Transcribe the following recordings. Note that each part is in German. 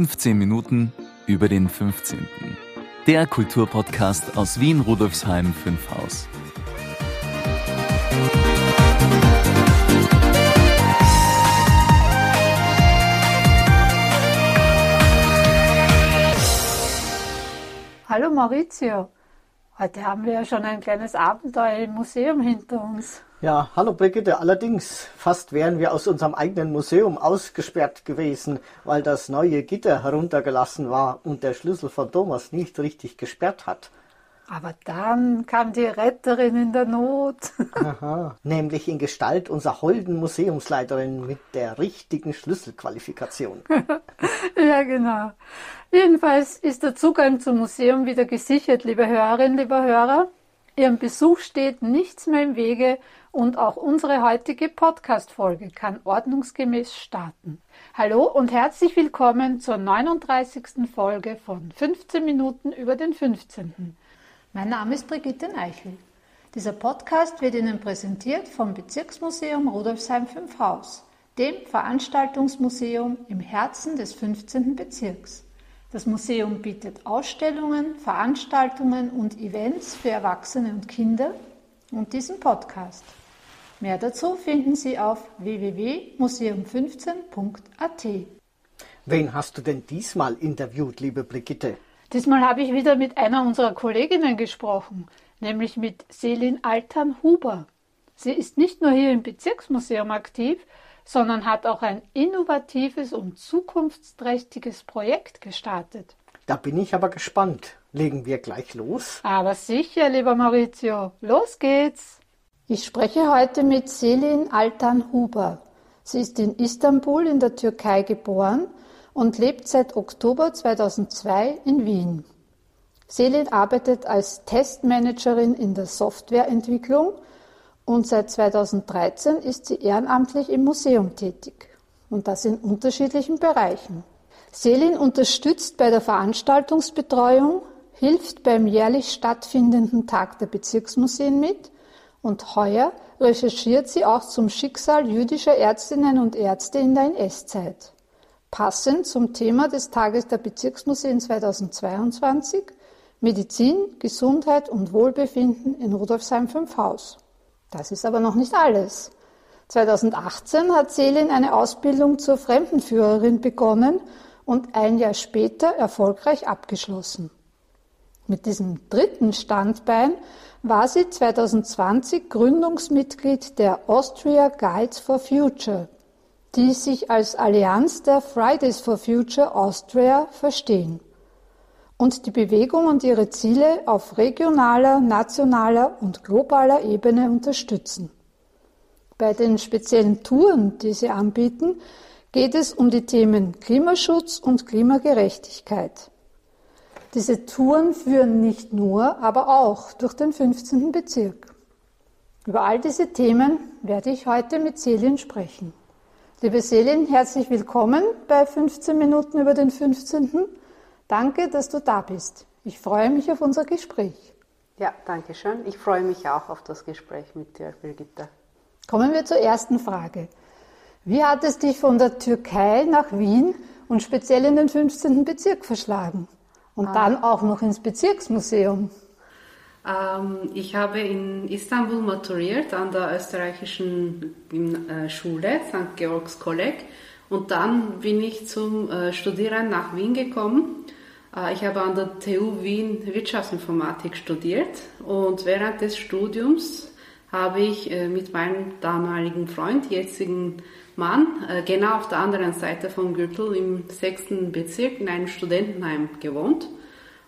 15 Minuten über den 15. Der Kulturpodcast aus Wien Rudolfsheim 5 Haus. Hallo Maurizio. Heute haben wir ja schon ein kleines Abenteuer im Museum hinter uns. Ja, hallo Brigitte. Allerdings, fast wären wir aus unserem eigenen Museum ausgesperrt gewesen, weil das neue Gitter heruntergelassen war und der Schlüssel von Thomas nicht richtig gesperrt hat. Aber dann kam die Retterin in der Not. Aha, nämlich in Gestalt unserer holden Museumsleiterin mit der richtigen Schlüsselqualifikation. ja, genau. Jedenfalls ist der Zugang zum Museum wieder gesichert, liebe Hörerinnen, lieber Hörer. Ihrem Besuch steht nichts mehr im Wege und auch unsere heutige Podcast-Folge kann ordnungsgemäß starten. Hallo und herzlich willkommen zur 39. Folge von 15 Minuten über den 15. Mein Name ist Brigitte Neichel. Dieser Podcast wird Ihnen präsentiert vom Bezirksmuseum Rudolfsheim 5 Haus, dem Veranstaltungsmuseum im Herzen des 15. Bezirks. Das Museum bietet Ausstellungen, Veranstaltungen und Events für Erwachsene und Kinder und diesen Podcast. Mehr dazu finden Sie auf www.museum15.at. Wen hast du denn diesmal interviewt, liebe Brigitte? Diesmal habe ich wieder mit einer unserer Kolleginnen gesprochen, nämlich mit Selin Altern-Huber. Sie ist nicht nur hier im Bezirksmuseum aktiv, sondern hat auch ein innovatives und zukunftsträchtiges Projekt gestartet. Da bin ich aber gespannt. Legen wir gleich los? Aber sicher, lieber Maurizio. Los geht's! Ich spreche heute mit Selin Altan Huber. Sie ist in Istanbul in der Türkei geboren und lebt seit Oktober 2002 in Wien. Selin arbeitet als Testmanagerin in der Softwareentwicklung und seit 2013 ist sie ehrenamtlich im Museum tätig und das in unterschiedlichen Bereichen. Selin unterstützt bei der Veranstaltungsbetreuung, hilft beim jährlich stattfindenden Tag der Bezirksmuseen mit und heuer recherchiert sie auch zum Schicksal jüdischer Ärztinnen und Ärzte in der NS-Zeit. Passend zum Thema des Tages der Bezirksmuseen 2022 Medizin, Gesundheit und Wohlbefinden in Rudolfsheim 5 Haus. Das ist aber noch nicht alles. 2018 hat Selin eine Ausbildung zur Fremdenführerin begonnen und ein Jahr später erfolgreich abgeschlossen. Mit diesem dritten Standbein war sie 2020 Gründungsmitglied der Austria Guides for Future, die sich als Allianz der Fridays for Future Austria verstehen und die Bewegung und ihre Ziele auf regionaler, nationaler und globaler Ebene unterstützen. Bei den speziellen Touren, die sie anbieten, geht es um die Themen Klimaschutz und Klimagerechtigkeit. Diese Touren führen nicht nur, aber auch durch den 15. Bezirk. Über all diese Themen werde ich heute mit Selin sprechen. Liebe Selin, herzlich willkommen bei 15 Minuten über den 15. Danke, dass du da bist. Ich freue mich auf unser Gespräch. Ja, danke schön. Ich freue mich auch auf das Gespräch mit dir, Birgitta. Kommen wir zur ersten Frage. Wie hat es dich von der Türkei nach Wien und speziell in den 15. Bezirk verschlagen? Und ah. dann auch noch ins Bezirksmuseum. Ähm, ich habe in Istanbul maturiert an der österreichischen äh, Schule, St. Georgs Kolleg. Und dann bin ich zum äh, Studieren nach Wien gekommen. Äh, ich habe an der TU Wien Wirtschaftsinformatik studiert und während des Studiums habe ich mit meinem damaligen Freund, jetzigen Mann, genau auf der anderen Seite vom Gürtel im sechsten Bezirk in einem Studentenheim gewohnt.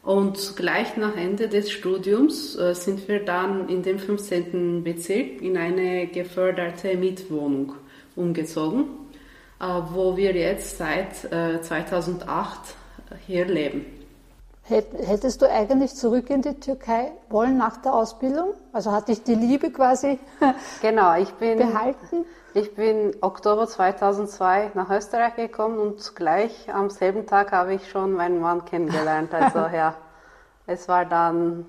Und gleich nach Ende des Studiums äh, sind wir dann in dem 15. Bezirk in eine geförderte Mietwohnung umgezogen, äh, wo wir jetzt seit 2008 hier leben. Hättest du eigentlich zurück in die Türkei wollen nach der Ausbildung? Also hatte ich die Liebe quasi genau, ich bin, behalten? Ich bin Oktober 2002 nach Österreich gekommen und gleich am selben Tag habe ich schon meinen Mann kennengelernt. Also ja, es war dann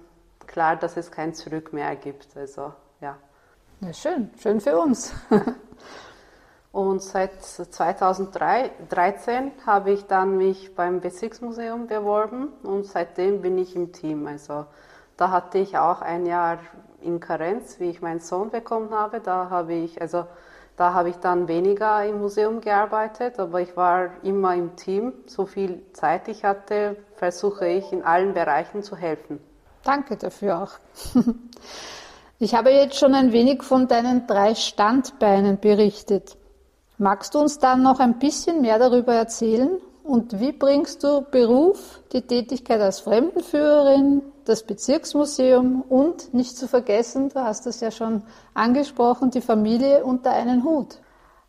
klar, dass es kein Zurück mehr gibt. Also ja. Na schön, schön für uns. Und seit 2013 habe ich dann mich beim Bezirksmuseum beworben und seitdem bin ich im Team. Also da hatte ich auch ein Jahr in Karenz, wie ich meinen Sohn bekommen habe. Da habe ich, also da habe ich dann weniger im Museum gearbeitet, aber ich war immer im Team. So viel Zeit ich hatte, versuche ich in allen Bereichen zu helfen. Danke dafür auch. Ich habe jetzt schon ein wenig von deinen drei Standbeinen berichtet. Magst du uns dann noch ein bisschen mehr darüber erzählen? Und wie bringst du Beruf, die Tätigkeit als Fremdenführerin, das Bezirksmuseum und nicht zu vergessen, du hast es ja schon angesprochen, die Familie unter einen Hut?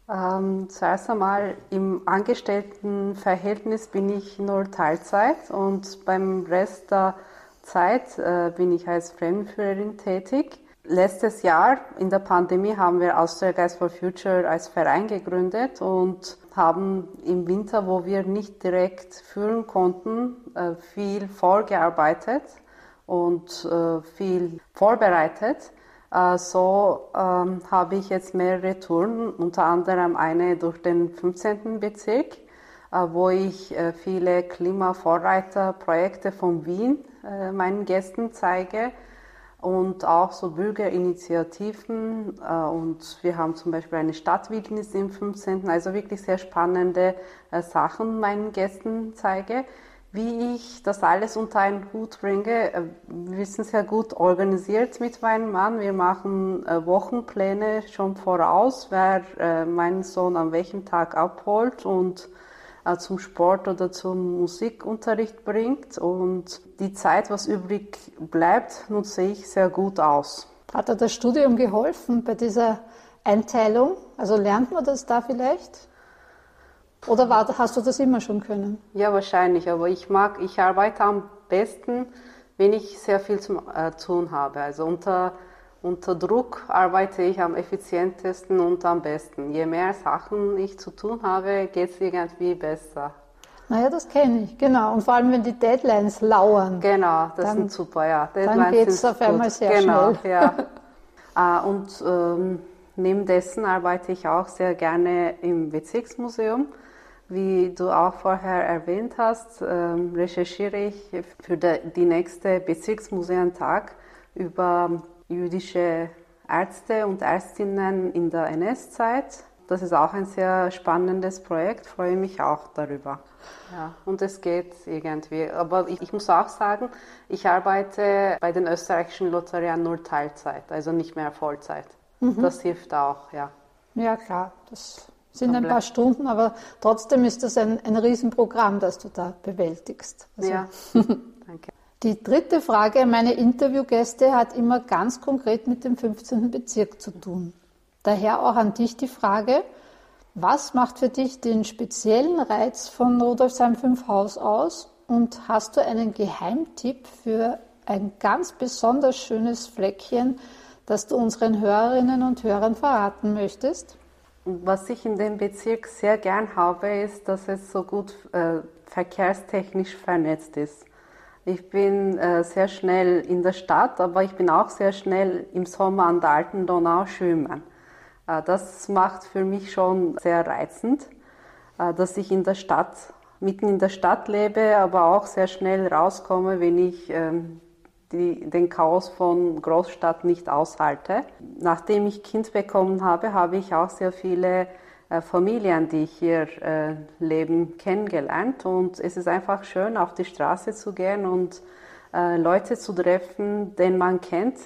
Ähm, zuerst einmal im Angestelltenverhältnis bin ich nur Teilzeit und beim Rest der Zeit äh, bin ich als Fremdenführerin tätig. Letztes Jahr in der Pandemie haben wir Austria Guys for Future als Verein gegründet und haben im Winter, wo wir nicht direkt führen konnten, äh, viel vorgearbeitet und äh, viel vorbereitet. Äh, so ähm, habe ich jetzt mehrere Touren, unter anderem eine durch den 15. Bezirk, wo ich viele Klimavorreiterprojekte von Wien meinen Gästen zeige und auch so Bürgerinitiativen. Äh, und wir haben zum Beispiel eine Stadtwildnis im 15. Also wirklich sehr spannende äh, Sachen meinen Gästen zeige. Wie ich das alles unter einen Hut bringe, äh, wir sind sehr gut organisiert mit meinem Mann. Wir machen Wochenpläne schon voraus, wer meinen Sohn an welchem Tag abholt und zum Sport oder zum Musikunterricht bringt. Und die Zeit, was übrig bleibt, nutze ich sehr gut aus. Hat dir das Studium geholfen bei dieser Einteilung? Also lernt man das da vielleicht? Oder war, hast du das immer schon können? Ja, wahrscheinlich. Aber ich mag, ich arbeite am besten, wenn ich sehr viel zu äh, tun habe. Also unter unter Druck arbeite ich am effizientesten und am besten. Je mehr Sachen ich zu tun habe, geht es irgendwie besser. Naja, das kenne ich, genau. Und vor allem, wenn die Deadlines lauern. Genau, das dann, sind super, ja. Deadlines dann geht es auf einmal sehr genau, schnell. Ja. Ah, und ähm, neben dessen arbeite ich auch sehr gerne im Bezirksmuseum. Wie du auch vorher erwähnt hast, ähm, recherchiere ich für die nächste Bezirksmuseentag über jüdische Ärzte und Ärztinnen in der NS-Zeit. Das ist auch ein sehr spannendes Projekt, freue mich auch darüber. Ja, und es geht irgendwie. Aber ich, ich, muss auch sagen, ich arbeite bei den österreichischen Lotterien nur Teilzeit, also nicht mehr Vollzeit. Mhm. Das hilft auch, ja. Ja, klar. Das sind ein paar Stunden, aber trotzdem ist das ein, ein Riesenprogramm, das du da bewältigst. Also. Ja. Die dritte Frage meiner Interviewgäste hat immer ganz konkret mit dem 15. Bezirk zu tun. Daher auch an dich die Frage, was macht für dich den speziellen Reiz von Rudolfsheim 5 Haus aus und hast du einen Geheimtipp für ein ganz besonders schönes Fleckchen, das du unseren Hörerinnen und Hörern verraten möchtest? Was ich in dem Bezirk sehr gern habe, ist, dass es so gut äh, verkehrstechnisch vernetzt ist. Ich bin äh, sehr schnell in der Stadt, aber ich bin auch sehr schnell im Sommer an der alten Donau schwimmen. Äh, das macht für mich schon sehr reizend, äh, dass ich in der Stadt, mitten in der Stadt lebe, aber auch sehr schnell rauskomme, wenn ich ähm, die, den Chaos von Großstadt nicht aushalte. Nachdem ich Kind bekommen habe, habe ich auch sehr viele Familien, die hier äh, leben, kennengelernt. Und es ist einfach schön, auf die Straße zu gehen und äh, Leute zu treffen, den man kennt.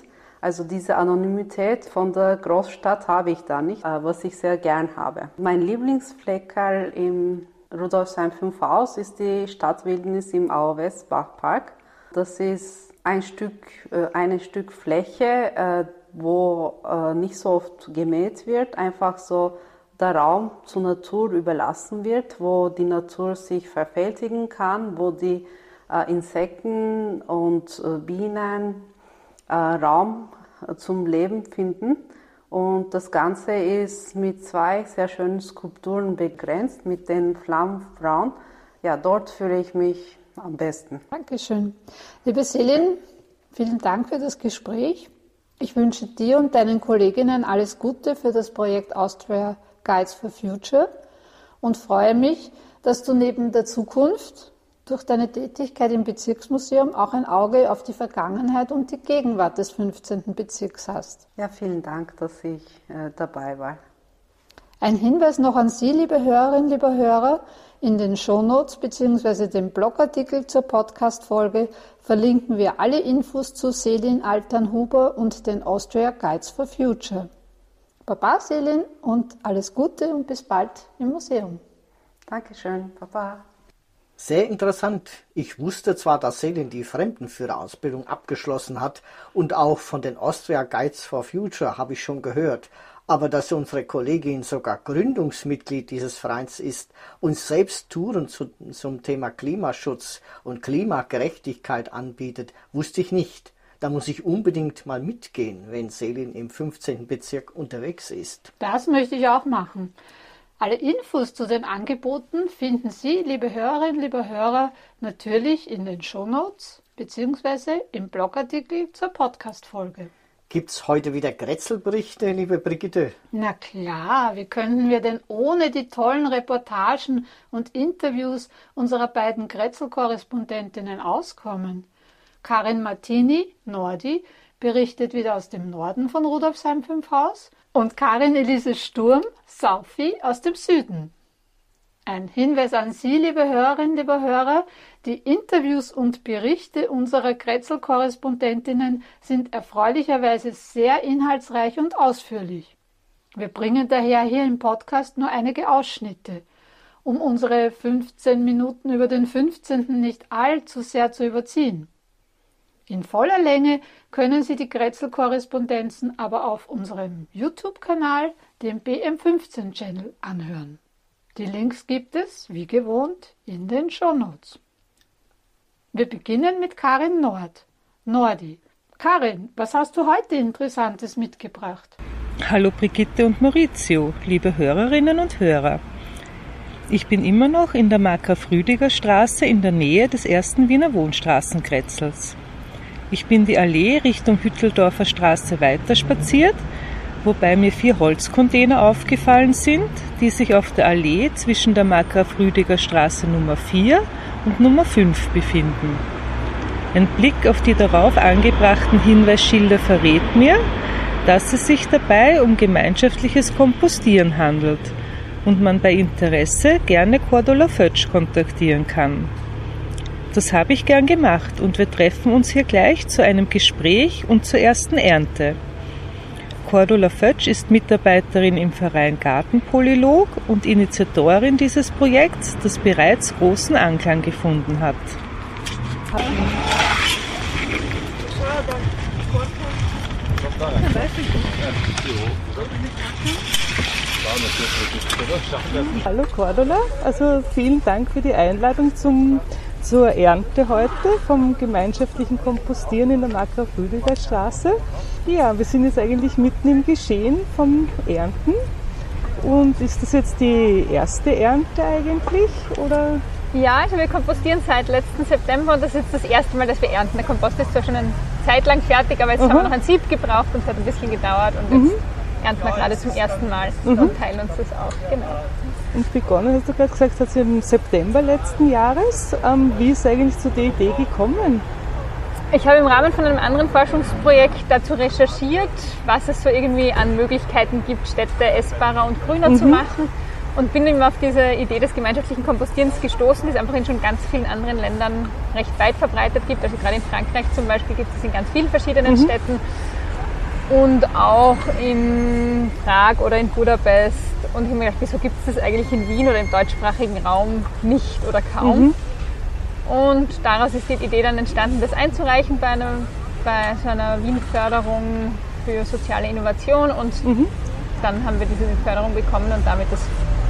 Also diese Anonymität von der Großstadt habe ich da nicht, was ich sehr gern habe. Mein Lieblingsfleckerl im Rudolfsheim 5 Haus ist die Stadtwildnis im Auer-Westbach-Park. Das ist ein Stück, ein Stück Fläche, wo nicht so oft gemäht wird, einfach so der Raum zur Natur überlassen wird, wo die Natur sich verfältigen kann, wo die äh, Insekten und äh, Bienen äh, Raum zum Leben finden. Und das Ganze ist mit zwei sehr schönen Skulpturen begrenzt, mit den Flammenfrauen. Ja, dort fühle ich mich am besten. Dankeschön. Liebe Selin, vielen Dank für das Gespräch. Ich wünsche dir und deinen Kolleginnen alles Gute für das Projekt Austria Guides for Future und freue mich, dass du neben der Zukunft durch deine Tätigkeit im Bezirksmuseum auch ein Auge auf die Vergangenheit und die Gegenwart des 15. Bezirks hast. Ja, vielen Dank, dass ich äh, dabei war. Ein Hinweis noch an Sie, liebe Hörerinnen, liebe Hörer. In den Shownotes bzw. dem Blogartikel zur Podcast-Folge verlinken wir alle Infos zu Selin Altern-Huber und den Austria Guides for Future. Baba Selin und alles Gute und bis bald im Museum. Dankeschön, Baba. Sehr interessant. Ich wusste zwar, dass Selin die Fremdenführerausbildung abgeschlossen hat und auch von den Austria Guides for Future habe ich schon gehört, aber dass unsere Kollegin sogar Gründungsmitglied dieses Vereins ist und selbst Touren zu, zum Thema Klimaschutz und Klimagerechtigkeit anbietet, wusste ich nicht. Da muss ich unbedingt mal mitgehen, wenn Selin im 15. Bezirk unterwegs ist. Das möchte ich auch machen. Alle Infos zu den Angeboten finden Sie, liebe Hörerinnen, liebe Hörer, natürlich in den Shownotes bzw. im Blogartikel zur Podcast-Folge. Gibt's heute wieder Grätzelberichte, liebe Brigitte? Na klar, wie könnten wir denn ohne die tollen Reportagen und Interviews unserer beiden Grätzel-Korrespondentinnen auskommen? Karin Martini, Nordi, berichtet wieder aus dem Norden von Rudolfsheim 5 Haus und Karin Elise Sturm, Saufi aus dem Süden. Ein Hinweis an Sie, liebe Hörerinnen, liebe Hörer, die Interviews und Berichte unserer Kretzel-Korrespondentinnen sind erfreulicherweise sehr inhaltsreich und ausführlich. Wir bringen daher hier im Podcast nur einige Ausschnitte, um unsere 15 Minuten über den 15. nicht allzu sehr zu überziehen. In voller Länge können Sie die Grätzl-Korrespondenzen aber auf unserem YouTube-Kanal, dem BM15-Channel, anhören. Die Links gibt es, wie gewohnt, in den Shownotes. Wir beginnen mit Karin Nord. Nordi. Karin, was hast du heute Interessantes mitgebracht? Hallo Brigitte und Maurizio, liebe Hörerinnen und Hörer. Ich bin immer noch in der Marker-Früdiger Straße in der Nähe des ersten Wiener Wohnstraßenkretzels. Ich bin die Allee Richtung Hütteldorfer Straße weiter spaziert, wobei mir vier Holzcontainer aufgefallen sind, die sich auf der Allee zwischen der Markgraf-Rüdiger Straße Nummer 4 und Nummer 5 befinden. Ein Blick auf die darauf angebrachten Hinweisschilder verrät mir, dass es sich dabei um gemeinschaftliches Kompostieren handelt und man bei Interesse gerne Cordula Fötsch kontaktieren kann. Das habe ich gern gemacht und wir treffen uns hier gleich zu einem Gespräch und zur ersten Ernte. Cordula Fötsch ist Mitarbeiterin im Verein Gartenpolylog und Initiatorin dieses Projekts, das bereits großen Anklang gefunden hat. Hallo Cordula, also vielen Dank für die Einladung zum zur Ernte heute vom gemeinschaftlichen Kompostieren in der Markgraf-Rüdiger Straße. Ja, wir sind jetzt eigentlich mitten im Geschehen vom Ernten. Und ist das jetzt die erste Ernte eigentlich? Oder? Ja, also wir kompostieren seit letzten September und das ist jetzt das erste Mal, dass wir ernten. Der Kompost ist zwar schon eine Zeit lang fertig, aber jetzt mhm. haben wir noch ein Sieb gebraucht und es hat ein bisschen gedauert und jetzt mhm. ernten wir gerade zum ersten Mal mhm. und teilen uns das auch. Genau. Und begonnen, hast du gerade gesagt, hat sie im September letzten Jahres. Ähm, wie ist eigentlich zu der Idee gekommen? Ich habe im Rahmen von einem anderen Forschungsprojekt dazu recherchiert, was es so irgendwie an Möglichkeiten gibt, Städte essbarer und grüner mhm. zu machen. Und bin eben auf diese Idee des gemeinschaftlichen Kompostierens gestoßen, die es einfach in schon ganz vielen anderen Ländern recht weit verbreitet gibt. Also gerade in Frankreich zum Beispiel gibt es in ganz vielen verschiedenen mhm. Städten und auch in Prag oder in Budapest. Und ich habe mir gedacht, wieso gibt es das eigentlich in Wien oder im deutschsprachigen Raum nicht oder kaum? Mhm. Und daraus ist die Idee dann entstanden, das einzureichen bei, einer, bei so einer Wien-Förderung für soziale Innovation. Und mhm. dann haben wir diese Förderung bekommen und damit das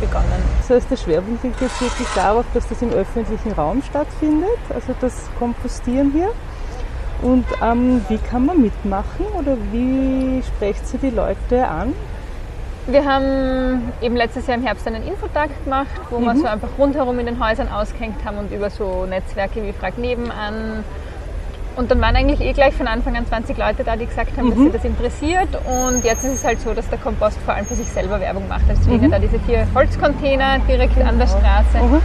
begonnen. Das heißt, der Schwerpunkt liegt jetzt wirklich darauf, dass das im öffentlichen Raum stattfindet, also das Kompostieren hier. Und ähm, wie kann man mitmachen oder wie sprecht sie die Leute an? Wir haben eben letztes Jahr im Herbst einen Infotag gemacht, wo mhm. wir so einfach rundherum in den Häusern ausgehängt haben und über so Netzwerke wie Frag nebenan Und dann waren eigentlich eh gleich von Anfang an 20 Leute da, die gesagt haben, mhm. dass sie das interessiert. Und jetzt ist es halt so, dass der Kompost vor allem für sich selber Werbung macht. Also stehen mhm. da diese vier Holzcontainer direkt genau. an der Straße.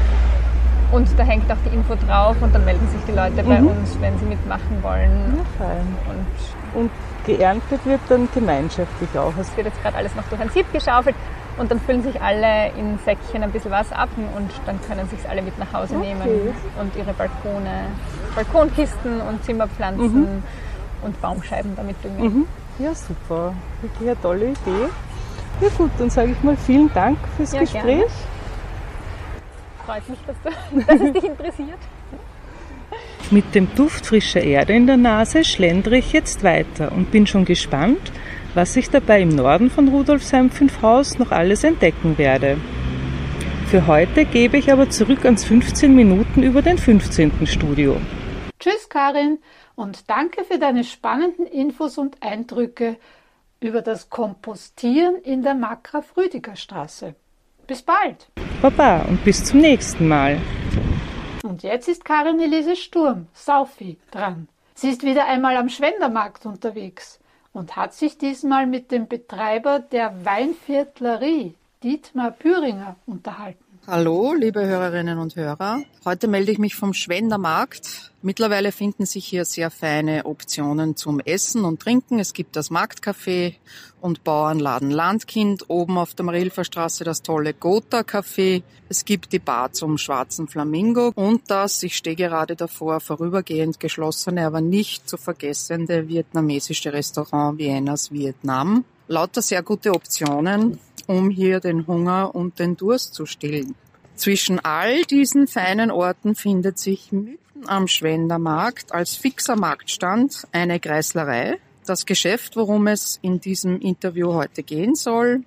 Und da hängt auch die Info drauf und dann melden sich die Leute bei mhm. uns, wenn sie mitmachen wollen. Ja. Und, und geerntet wird dann gemeinschaftlich auch. Es wird jetzt gerade alles noch durch ein Sieb geschaufelt und dann füllen sich alle in Säckchen ein bisschen was ab und dann können sich alle mit nach Hause okay. nehmen und ihre Balkone, Balkonkisten und Zimmerpflanzen mhm. und Baumscheiben damit düngen. Mhm. Ja, super. Wirklich eine tolle Idee. Ja gut, dann sage ich mal vielen Dank fürs ja, Gespräch. Gerne freut mich, dass, du, dass es dich interessiert. Mit dem Duft frischer Erde in der Nase schlendere ich jetzt weiter und bin schon gespannt, was ich dabei im Norden von Rudolfsheim 5 Haus noch alles entdecken werde. Für heute gebe ich aber zurück ans 15 Minuten über den 15. Studio. Tschüss Karin und danke für deine spannenden Infos und Eindrücke über das Kompostieren in der Makra-Früdiger Straße. Bis bald! Baba und bis zum nächsten Mal. Und jetzt ist Karin Elise Sturm, Saufi, dran. Sie ist wieder einmal am Schwendermarkt unterwegs und hat sich diesmal mit dem Betreiber der Weinviertlerie, Dietmar Püringer, unterhalten. Hallo, liebe Hörerinnen und Hörer. Heute melde ich mich vom Schwendermarkt. Mittlerweile finden sich hier sehr feine Optionen zum Essen und Trinken. Es gibt das Marktcafé und Bauernladen Landkind, oben auf der Marilfer Straße das tolle Gotha Café. Es gibt die Bar zum Schwarzen Flamingo und das, ich stehe gerade davor, vorübergehend geschlossene, aber nicht zu vergessende vietnamesische Restaurant Viennas Vietnam. Lauter sehr gute Optionen um hier den Hunger und den Durst zu stillen. Zwischen all diesen feinen Orten findet sich mitten am Schwendermarkt als fixer Marktstand eine Kreislerei. Das Geschäft, worum es in diesem Interview heute gehen soll.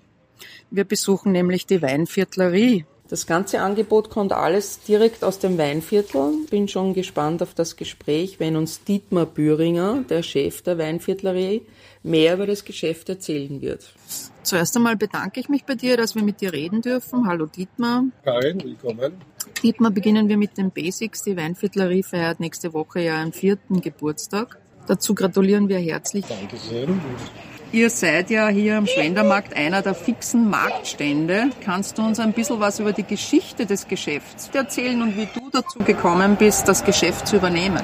Wir besuchen nämlich die Weinviertlerie. Das ganze Angebot kommt alles direkt aus dem Weinviertel. Bin schon gespannt auf das Gespräch, wenn uns Dietmar Büringer, der Chef der Weinviertlerie, mehr über das Geschäft erzählen wird. Zuerst einmal bedanke ich mich bei dir, dass wir mit dir reden dürfen. Hallo Dietmar. Karin, willkommen. Dietmar, beginnen wir mit den Basics. Die Weinviertlerie feiert nächste Woche ja einen vierten Geburtstag. Dazu gratulieren wir herzlich. Dankeschön. Ihr seid ja hier am Schwendermarkt einer der fixen Marktstände. Kannst du uns ein bisschen was über die Geschichte des Geschäfts erzählen und wie du dazu gekommen bist, das Geschäft zu übernehmen?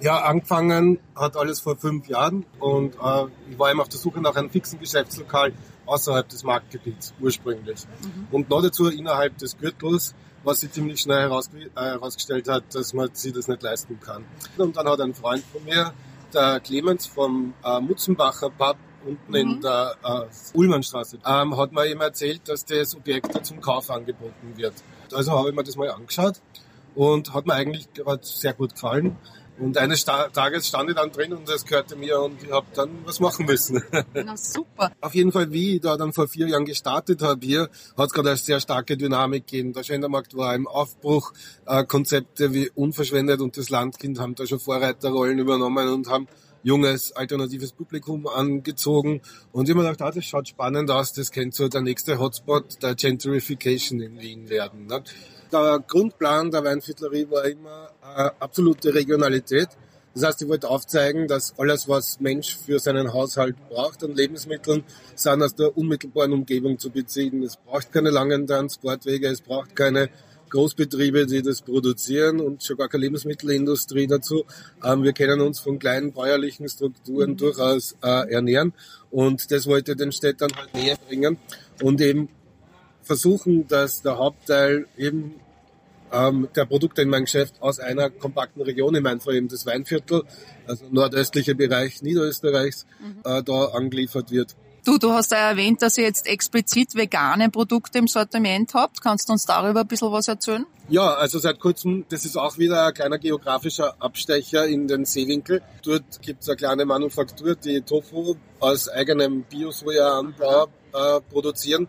Ja, angefangen hat alles vor fünf Jahren und äh, ich war eben auf der Suche nach einem fixen Geschäftslokal außerhalb des Marktgebiets ursprünglich. Mhm. Und noch dazu innerhalb des Gürtels, was sich ziemlich schnell heraus, äh, herausgestellt hat, dass man sich das nicht leisten kann. Und dann hat ein Freund von mir, der Clemens vom äh, Mutzenbacher Pub unten mhm. in der äh, Ullmannstraße, ähm, hat mir eben erzählt, dass das Objekt zum Kauf angeboten wird. Also habe ich mir das mal angeschaut und hat mir eigentlich gerade sehr gut gefallen. Und eines Tages stand ich dann drin und es gehörte mir und ich habe dann was machen müssen. Na super. Auf jeden Fall, wie ich da dann vor vier Jahren gestartet habe hier, hat es gerade eine sehr starke Dynamik gegeben. Der Schwendermarkt war im Aufbruch. Äh, Konzepte wie Unverschwendet und das Landkind haben da schon Vorreiterrollen übernommen und haben junges, alternatives Publikum angezogen. Und mir gedacht, ah, das schaut spannend aus, das könnte so der nächste Hotspot der Gentrification in Wien werden. Ne? Der Grundplan der Weinviertlerie war immer äh, absolute Regionalität. Das heißt, ich wollte aufzeigen, dass alles, was Mensch für seinen Haushalt braucht an Lebensmitteln, sind aus der unmittelbaren Umgebung zu beziehen. Es braucht keine langen Transportwege, es braucht keine Großbetriebe, die das produzieren und schon gar keine Lebensmittelindustrie dazu. Ähm, wir können uns von kleinen bäuerlichen Strukturen durchaus äh, ernähren und das wollte den Städtern halt näher bringen und eben versuchen, dass der Hauptteil eben ähm, der Produkte in meinem Geschäft aus einer kompakten Region, in meinem Fall eben das Weinviertel, also nordöstliche Bereich Niederösterreichs, mhm. äh, da angeliefert wird. Du, du hast ja erwähnt, dass ihr jetzt explizit vegane Produkte im Sortiment habt. Kannst du uns darüber ein bisschen was erzählen? Ja, also seit kurzem, das ist auch wieder ein kleiner geografischer Abstecher in den Seewinkel. Dort gibt es eine kleine Manufaktur, die Tofu aus eigenem Bio-Soja-Anbau äh, produzieren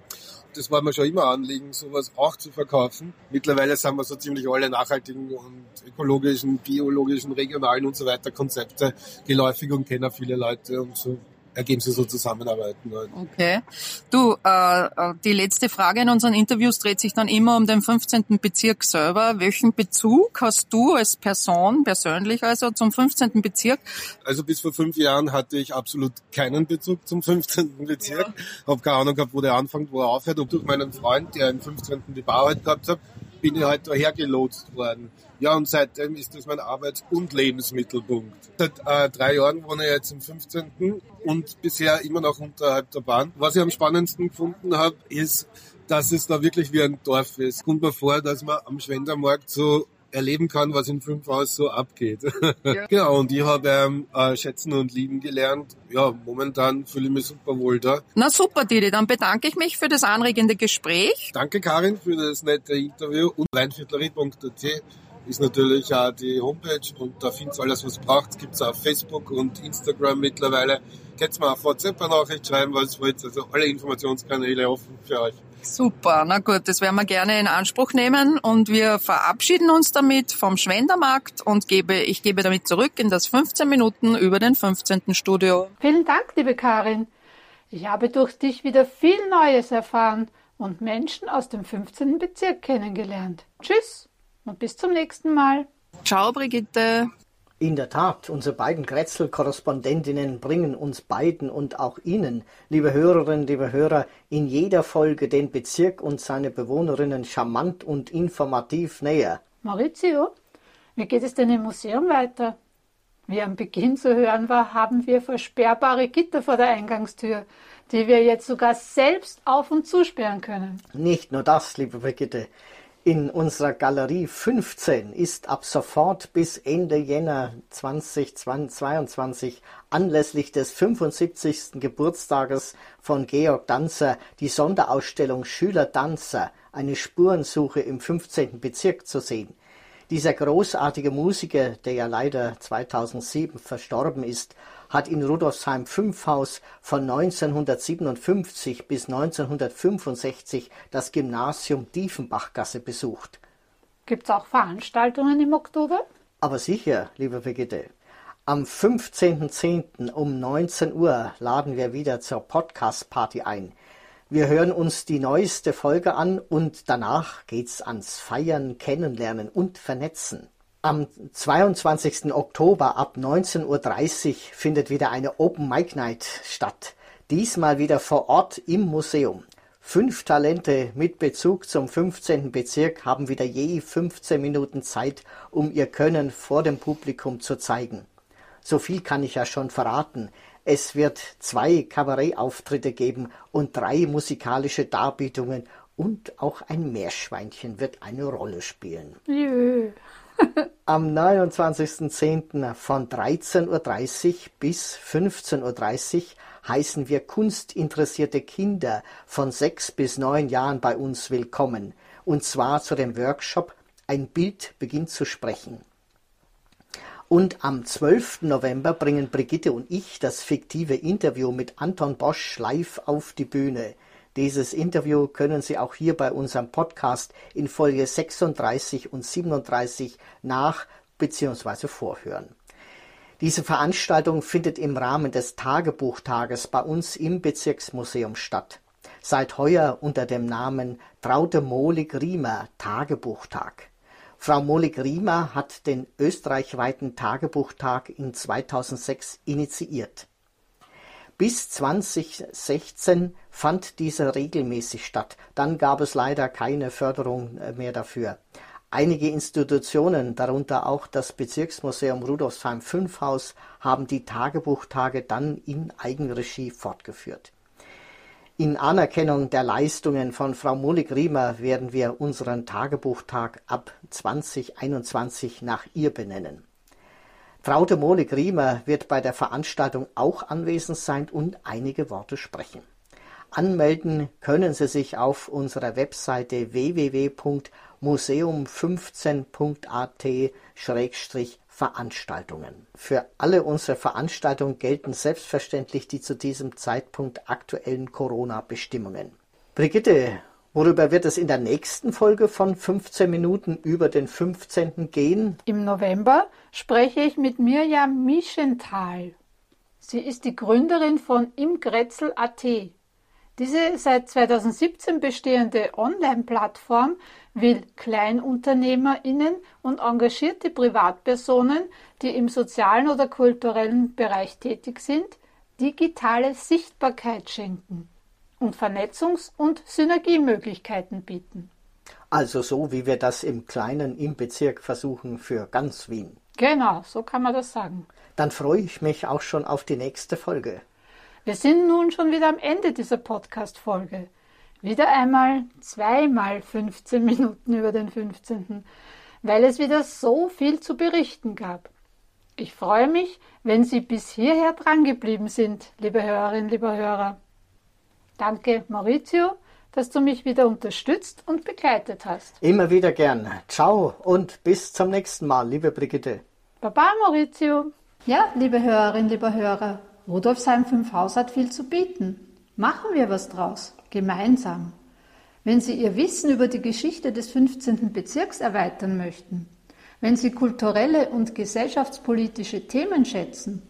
das war mir schon immer Anliegen, sowas auch zu verkaufen. Mittlerweile sind wir so ziemlich alle nachhaltigen und ökologischen, biologischen, regionalen und so weiter Konzepte geläufig und kennen viele Leute und so Ergebnisse so zusammenarbeiten. Okay. Du, äh, äh, die letzte Frage in unseren Interviews dreht sich dann immer um den 15. Bezirk selber. Welchen Bezug hast du als Person, persönlich also, zum 15. Bezirk? Also bis vor fünf Jahren hatte ich absolut keinen Bezug zum 15. Bezirk. Ja. Habe keine Ahnung gehabt, wo der anfängt, wo er aufhört. Und durch meinen Freund, der im 15. die Bauarbeit gehabt hat, bin ich halt daher gelotst worden. Ja, und seitdem ist das mein Arbeits- und Lebensmittelpunkt. Seit äh, drei Jahren wohne ich jetzt im 15. und bisher immer noch unterhalb der Bahn. Was ich am spannendsten gefunden habe, ist, dass es da wirklich wie ein Dorf ist. Kommt mir vor, dass man am Schwendermarkt so erleben kann, was in fünf Haus so abgeht. Ja. genau, und ich habe ähm, äh, schätzen und lieben gelernt. Ja, momentan fühle ich mich super wohl da. Na super, Didi, dann bedanke ich mich für das anregende Gespräch. Danke, Karin, für das nette Interview und weinviertlerie.at ist natürlich auch die Homepage und da findet alles, was braucht. Gibt es auf Facebook und Instagram mittlerweile. Könnt ihr mir auf WhatsApp eine Nachricht schreiben, was wollt. Also alle Informationskanäle offen für euch. Super, na gut, das werden wir gerne in Anspruch nehmen und wir verabschieden uns damit vom Schwendermarkt und gebe, ich gebe damit zurück in das 15 Minuten über den 15. Studio. Vielen Dank, liebe Karin. Ich habe durch dich wieder viel Neues erfahren und Menschen aus dem 15. Bezirk kennengelernt. Tschüss und bis zum nächsten Mal. Ciao, Brigitte. In der Tat, unsere beiden Grätzl-Korrespondentinnen bringen uns beiden und auch Ihnen, liebe Hörerinnen, liebe Hörer, in jeder Folge den Bezirk und seine Bewohnerinnen charmant und informativ näher. Maurizio, wie geht es denn im Museum weiter? Wie am Beginn zu hören war, haben wir versperrbare Gitter vor der Eingangstür, die wir jetzt sogar selbst auf und zusperren können. Nicht nur das, liebe Brigitte. In unserer Galerie 15 ist ab sofort bis Ende Jänner 2022 anlässlich des 75. Geburtstages von Georg Danzer die Sonderausstellung Schüler Danzer, eine Spurensuche im 15. Bezirk zu sehen. Dieser großartige Musiker, der ja leider 2007 verstorben ist, hat in Rudolfsheim 5 Haus von 1957 bis 1965 das Gymnasium Diefenbachgasse besucht. Gibt es auch Veranstaltungen im Oktober? Aber sicher, liebe Brigitte. Am 15.10. um 19 Uhr laden wir wieder zur Podcast-Party ein. Wir hören uns die neueste Folge an und danach geht's ans Feiern, Kennenlernen und Vernetzen. Am 22. Oktober ab 19.30 Uhr findet wieder eine Open Mic Night statt. Diesmal wieder vor Ort im Museum. Fünf Talente mit Bezug zum 15. Bezirk haben wieder je 15 Minuten Zeit, um ihr Können vor dem Publikum zu zeigen. So viel kann ich ja schon verraten. Es wird zwei Kabarettauftritte geben und drei musikalische Darbietungen und auch ein Meerschweinchen wird eine Rolle spielen. Jö. Am 29.10. von 13.30 Uhr bis 15.30 Uhr heißen wir kunstinteressierte Kinder von sechs bis neun Jahren bei uns willkommen, und zwar zu dem Workshop Ein Bild beginnt zu sprechen. Und am 12. November bringen Brigitte und ich das fiktive Interview mit Anton Bosch live auf die Bühne. Dieses Interview können Sie auch hier bei unserem Podcast in Folge 36 und 37 nach bzw. vorhören. Diese Veranstaltung findet im Rahmen des Tagebuchtages bei uns im Bezirksmuseum statt. Seit heuer unter dem Namen Traute Mohlig-Riemer Tagebuchtag. Frau Mohlig-Riemer hat den österreichweiten Tagebuchtag in 2006 initiiert. Bis 2016 fand dieser regelmäßig statt. Dann gab es leider keine Förderung äh, mehr dafür. Einige Institutionen, darunter auch das Bezirksmuseum Rudolfsheim 5 Haus, haben die Tagebuchtage dann in Eigenregie fortgeführt. In Anerkennung der Leistungen von Frau Mullig-Riemer werden wir unseren Tagebuchtag ab 2021 nach ihr benennen. Traute Mohlig-Riemer wird bei der Veranstaltung auch anwesend sein und einige Worte sprechen. Anmelden können Sie sich auf unserer Webseite www.museum15.at-veranstaltungen. Für alle unsere Veranstaltungen gelten selbstverständlich die zu diesem Zeitpunkt aktuellen Corona-Bestimmungen. Brigitte, Worüber wird es in der nächsten Folge von 15 Minuten über den 15. gehen? Im November spreche ich mit Mirjam Mischenthal. Sie ist die Gründerin von imgrätzl.at. Diese seit 2017 bestehende Online-Plattform will KleinunternehmerInnen und engagierte Privatpersonen, die im sozialen oder kulturellen Bereich tätig sind, digitale Sichtbarkeit schenken und Vernetzungs- und Synergiemöglichkeiten bieten. Also so, wie wir das im Kleinen im Bezirk versuchen für ganz Wien. Genau, so kann man das sagen. Dann freue ich mich auch schon auf die nächste Folge. Wir sind nun schon wieder am Ende dieser Podcast-Folge. Wieder einmal zweimal 15 Minuten über den 15., weil es wieder so viel zu berichten gab. Ich freue mich, wenn Sie bis hierher drangeblieben sind, liebe Hörerinnen, lieber Hörer. Danke, Maurizio, dass du mich wieder unterstützt und begleitet hast. Immer wieder gern. Ciao und bis zum nächsten Mal, liebe Brigitte. Baba, Maurizio. Ja, liebe Hörerinnen, lieber Hörer, Rudolfsheim 5 Haus hat viel zu bieten. Machen wir was draus, gemeinsam. Wenn Sie Ihr Wissen über die Geschichte des 15. Bezirks erweitern möchten, wenn Sie kulturelle und gesellschaftspolitische Themen schätzen,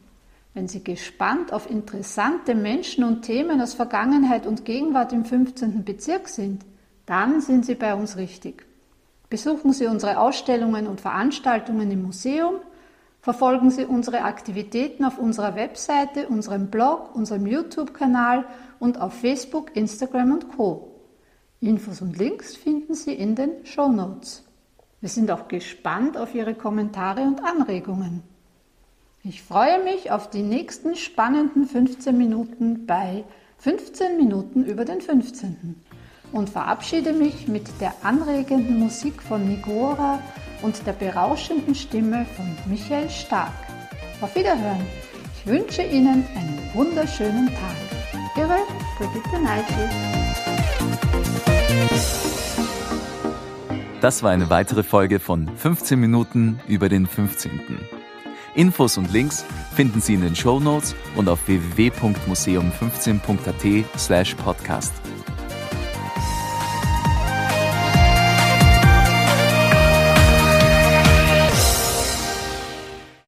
wenn Sie gespannt auf interessante Menschen und Themen aus Vergangenheit und Gegenwart im 15. Bezirk sind, dann sind Sie bei uns richtig. Besuchen Sie unsere Ausstellungen und Veranstaltungen im Museum – Verfolgen Sie unsere Aktivitäten auf unserer Webseite, unserem Blog, unserem YouTube-Kanal und auf Facebook, Instagram und Co. Infos und Links finden Sie in den Show Notes. Wir sind auch gespannt auf Ihre Kommentare und Anregungen. Ich freue mich auf die nächsten spannenden 15 Minuten bei 15 Minuten über den 15. und verabschiede mich mit der anregenden Musik von Nigora und der berauschenden Stimme von Michael Stark. Auf Wiederhören. Ich wünsche Ihnen einen wunderschönen Tag. Ihre Brigitte Neitl. Das war eine weitere Folge von 15 Minuten über den 15. Infos und Links finden Sie in den Show Notes und auf www.museum15.at slash podcast.